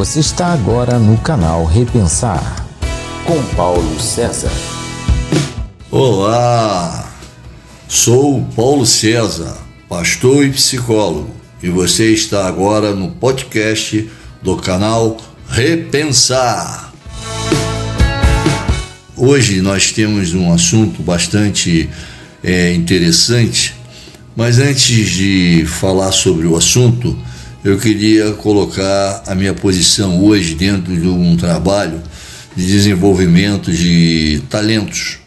Você está agora no canal Repensar com Paulo César. Olá, sou Paulo César, pastor e psicólogo, e você está agora no podcast do canal Repensar. Hoje nós temos um assunto bastante é, interessante, mas antes de falar sobre o assunto, eu queria colocar a minha posição hoje dentro de um trabalho de desenvolvimento de talentos,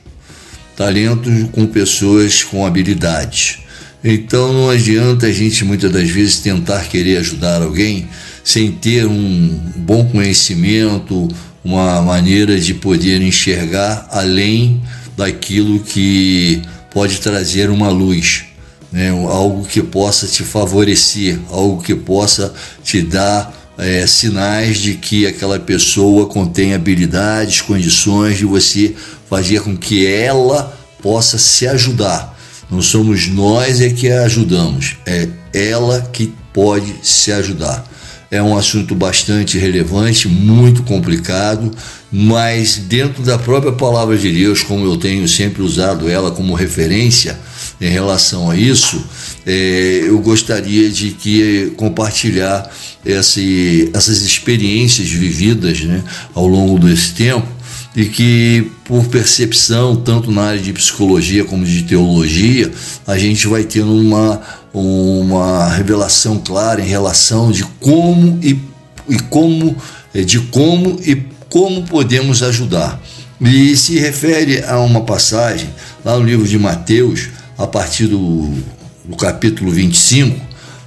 talentos com pessoas com habilidades. Então não adianta a gente muitas das vezes tentar querer ajudar alguém sem ter um bom conhecimento, uma maneira de poder enxergar além daquilo que pode trazer uma luz né, algo que possa te favorecer, algo que possa te dar é, sinais de que aquela pessoa contém habilidades, condições de você fazer com que ela possa se ajudar. Não somos nós é que a ajudamos, é ela que pode se ajudar. É um assunto bastante relevante, muito complicado, mas dentro da própria palavra de Deus, como eu tenho sempre usado ela como referência, em relação a isso, é, eu gostaria de que compartilhar esse, essas experiências vividas né, ao longo desse tempo e que por percepção, tanto na área de psicologia como de teologia, a gente vai tendo uma, uma revelação clara em relação de como e, e como de como e como podemos ajudar. E se refere a uma passagem lá no livro de Mateus, a partir do, do capítulo 25,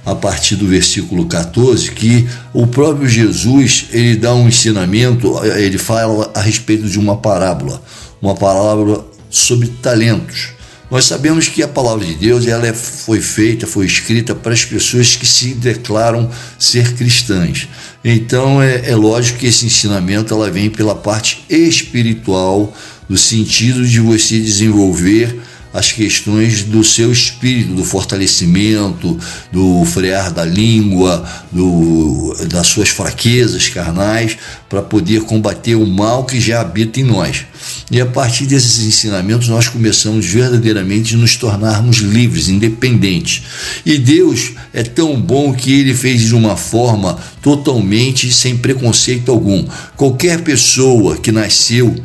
a partir do versículo 14, que o próprio Jesus ele dá um ensinamento, ele fala a respeito de uma parábola, uma parábola sobre talentos. Nós sabemos que a palavra de Deus ela é, foi feita, foi escrita para as pessoas que se declaram ser cristãs. Então é, é lógico que esse ensinamento ela vem pela parte espiritual, no sentido de você desenvolver as questões do seu espírito, do fortalecimento, do frear da língua, do, das suas fraquezas carnais, para poder combater o mal que já habita em nós. E a partir desses ensinamentos, nós começamos verdadeiramente a nos tornarmos livres, independentes. E Deus é tão bom que ele fez de uma forma totalmente sem preconceito algum. Qualquer pessoa que nasceu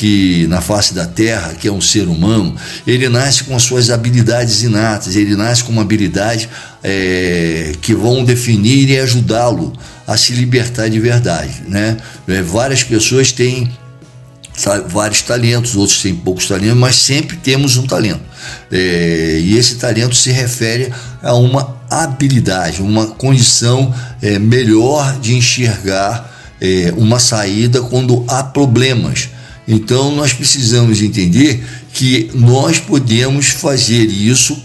que na face da terra, que é um ser humano, ele nasce com as suas habilidades inatas, ele nasce com uma habilidade é, que vão definir e ajudá-lo a se libertar de verdade. Né? É, várias pessoas têm vários talentos, outros têm poucos talentos, mas sempre temos um talento. É, e esse talento se refere a uma habilidade, uma condição é, melhor de enxergar é, uma saída quando há problemas. Então nós precisamos entender que nós podemos fazer isso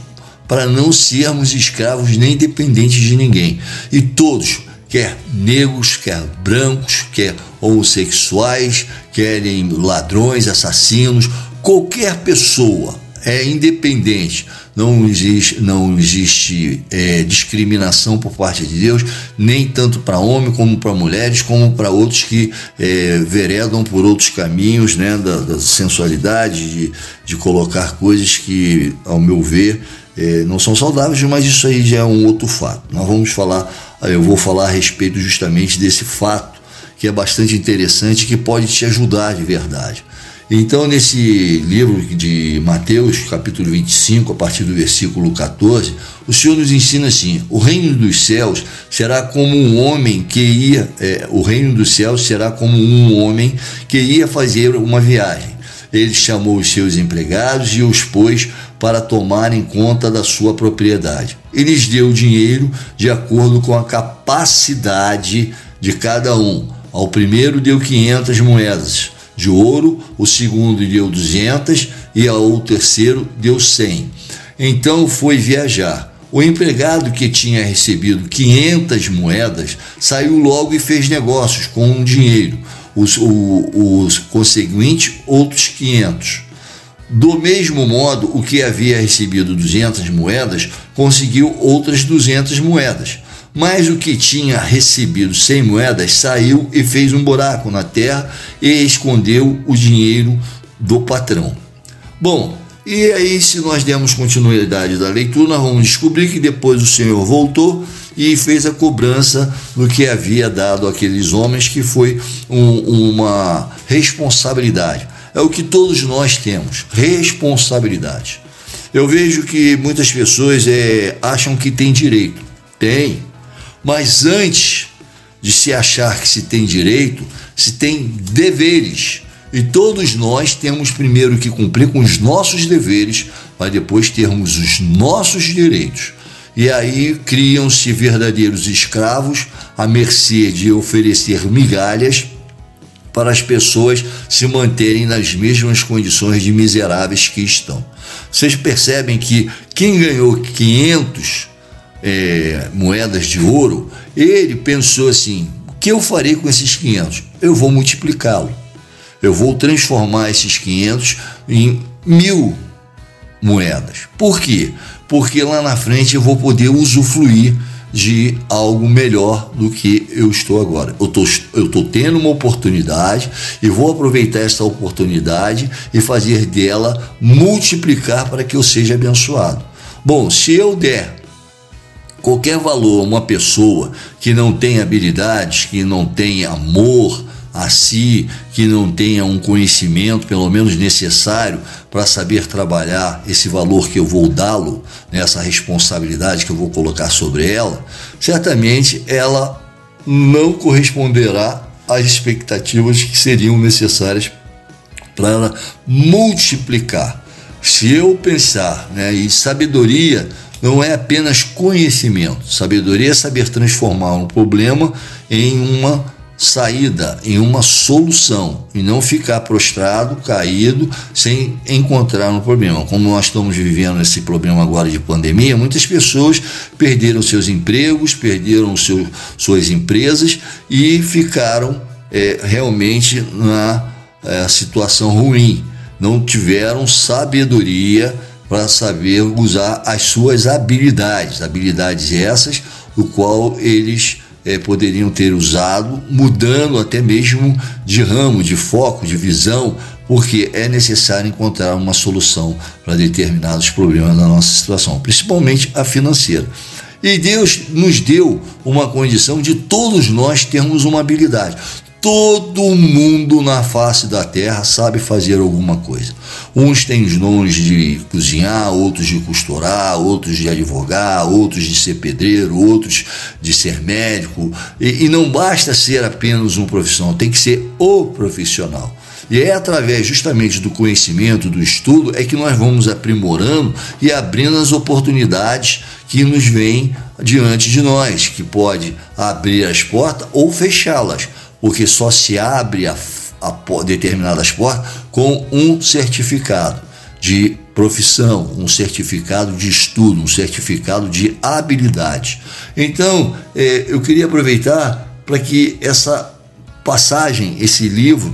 para não sermos escravos nem dependentes de ninguém. E todos, quer negros, quer brancos, quer homossexuais, querem ladrões, assassinos, qualquer pessoa é independente. Não existe, não existe é, discriminação por parte de Deus, nem tanto para homens como para mulheres, como para outros que é, veredam por outros caminhos né, da, da sensualidade, de, de colocar coisas que, ao meu ver, é, não são saudáveis, mas isso aí já é um outro fato. Nós vamos falar, eu vou falar a respeito justamente desse fato que é bastante interessante que pode te ajudar de verdade. Então, nesse livro de Mateus, capítulo 25, a partir do versículo 14, o Senhor nos ensina assim: o reino dos céus será como um homem que ia, é, o reino dos céus será como um homem que ia fazer uma viagem. Ele chamou os seus empregados e os pôs para tomarem conta da sua propriedade. E lhes deu dinheiro de acordo com a capacidade de cada um. Ao primeiro deu 500 moedas de ouro, o segundo deu 200 e ao terceiro deu 100. Então foi viajar. O empregado que tinha recebido 500 moedas saiu logo e fez negócios com o dinheiro, os, o, os conseguintes outros 500. Do mesmo modo, o que havia recebido 200 moedas conseguiu outras 200 moedas. Mas o que tinha recebido 100 moedas saiu e fez um buraco na terra e escondeu o dinheiro do patrão. Bom, e aí, se nós dermos continuidade da leitura, vamos descobrir que depois o Senhor voltou e fez a cobrança do que havia dado àqueles homens, que foi um, uma responsabilidade. É o que todos nós temos: responsabilidade. Eu vejo que muitas pessoas é, acham que tem direito. Tem. Mas antes de se achar que se tem direito, se tem deveres. E todos nós temos primeiro que cumprir com os nossos deveres, para depois termos os nossos direitos. E aí criam-se verdadeiros escravos à mercê de oferecer migalhas para as pessoas se manterem nas mesmas condições de miseráveis que estão. Vocês percebem que quem ganhou 500 é, moedas de ouro, ele pensou assim: o que eu farei com esses 500? Eu vou multiplicá-lo. Eu vou transformar esses 500 em mil moedas. Por quê? Porque lá na frente eu vou poder usufruir de algo melhor do que eu estou agora. Eu estou tô tendo uma oportunidade e vou aproveitar essa oportunidade e fazer dela multiplicar para que eu seja abençoado. Bom, se eu der qualquer valor uma pessoa que não tem habilidades, que não tem amor a si, que não tenha um conhecimento, pelo menos necessário, para saber trabalhar esse valor que eu vou dá-lo, nessa né, responsabilidade que eu vou colocar sobre ela, certamente ela não corresponderá às expectativas que seriam necessárias para ela multiplicar. Se eu pensar né, em sabedoria, não é apenas conhecimento. Sabedoria é saber transformar um problema em uma saída, em uma solução e não ficar prostrado, caído, sem encontrar um problema. Como nós estamos vivendo esse problema agora de pandemia, muitas pessoas perderam seus empregos, perderam seu, suas empresas e ficaram é, realmente na é, situação ruim. Não tiveram sabedoria para saber usar as suas habilidades, habilidades essas, o qual eles é, poderiam ter usado, mudando até mesmo de ramo, de foco, de visão, porque é necessário encontrar uma solução para determinados problemas da nossa situação, principalmente a financeira. E Deus nos deu uma condição de todos nós termos uma habilidade. Todo mundo na face da terra sabe fazer alguma coisa. Uns têm os dons de cozinhar, outros de costurar, outros de advogar, outros de ser pedreiro, outros de ser médico. E, e não basta ser apenas um profissional, tem que ser o profissional. E é através justamente do conhecimento, do estudo, é que nós vamos aprimorando e abrindo as oportunidades que nos vêm diante de nós, que pode abrir as portas ou fechá-las porque só se abre a, a determinadas portas com um certificado de profissão, um certificado de estudo, um certificado de habilidade. Então, é, eu queria aproveitar para que essa passagem, esse livro,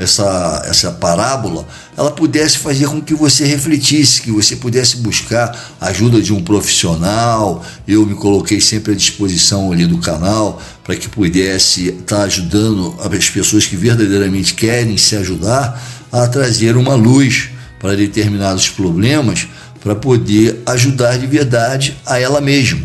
essa, essa parábola, ela pudesse fazer com que você refletisse, que você pudesse buscar a ajuda de um profissional. Eu me coloquei sempre à disposição ali do canal para que pudesse estar ajudando as pessoas que verdadeiramente querem se ajudar a trazer uma luz para determinados problemas, para poder ajudar de verdade a ela mesma.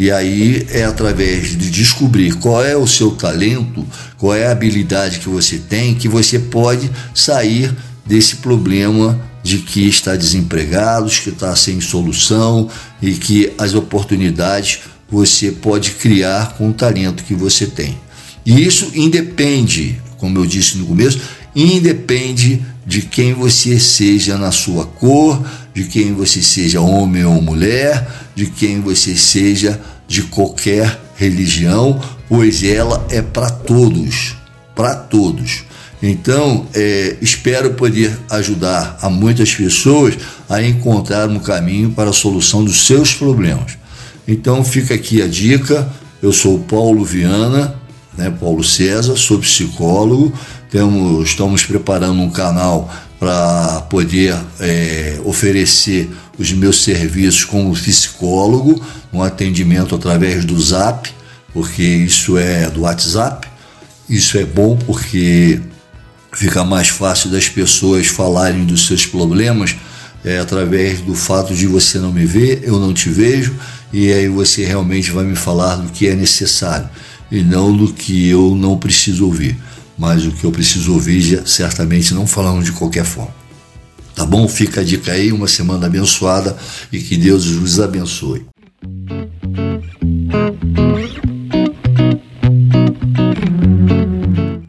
E aí é através de descobrir qual é o seu talento, qual é a habilidade que você tem, que você pode sair desse problema de que está desempregado, que está sem solução e que as oportunidades você pode criar com o talento que você tem. E isso independe, como eu disse no começo, independe de quem você seja na sua cor, de quem você seja homem ou mulher, de quem você seja de qualquer religião, pois ela é para todos, para todos. Então, é, espero poder ajudar a muitas pessoas a encontrar um caminho para a solução dos seus problemas. Então, fica aqui a dica. Eu sou Paulo Viana, né, Paulo César, sou psicólogo. Temos, estamos preparando um canal para poder é, oferecer os meus serviços como psicólogo, um atendimento através do Zap, porque isso é do WhatsApp. Isso é bom porque fica mais fácil das pessoas falarem dos seus problemas é, através do fato de você não me ver, eu não te vejo, e aí você realmente vai me falar do que é necessário e não do que eu não preciso ouvir. Mas o que eu preciso ouvir, certamente não falando de qualquer forma. Tá bom? Fica a dica aí, uma semana abençoada e que Deus os abençoe.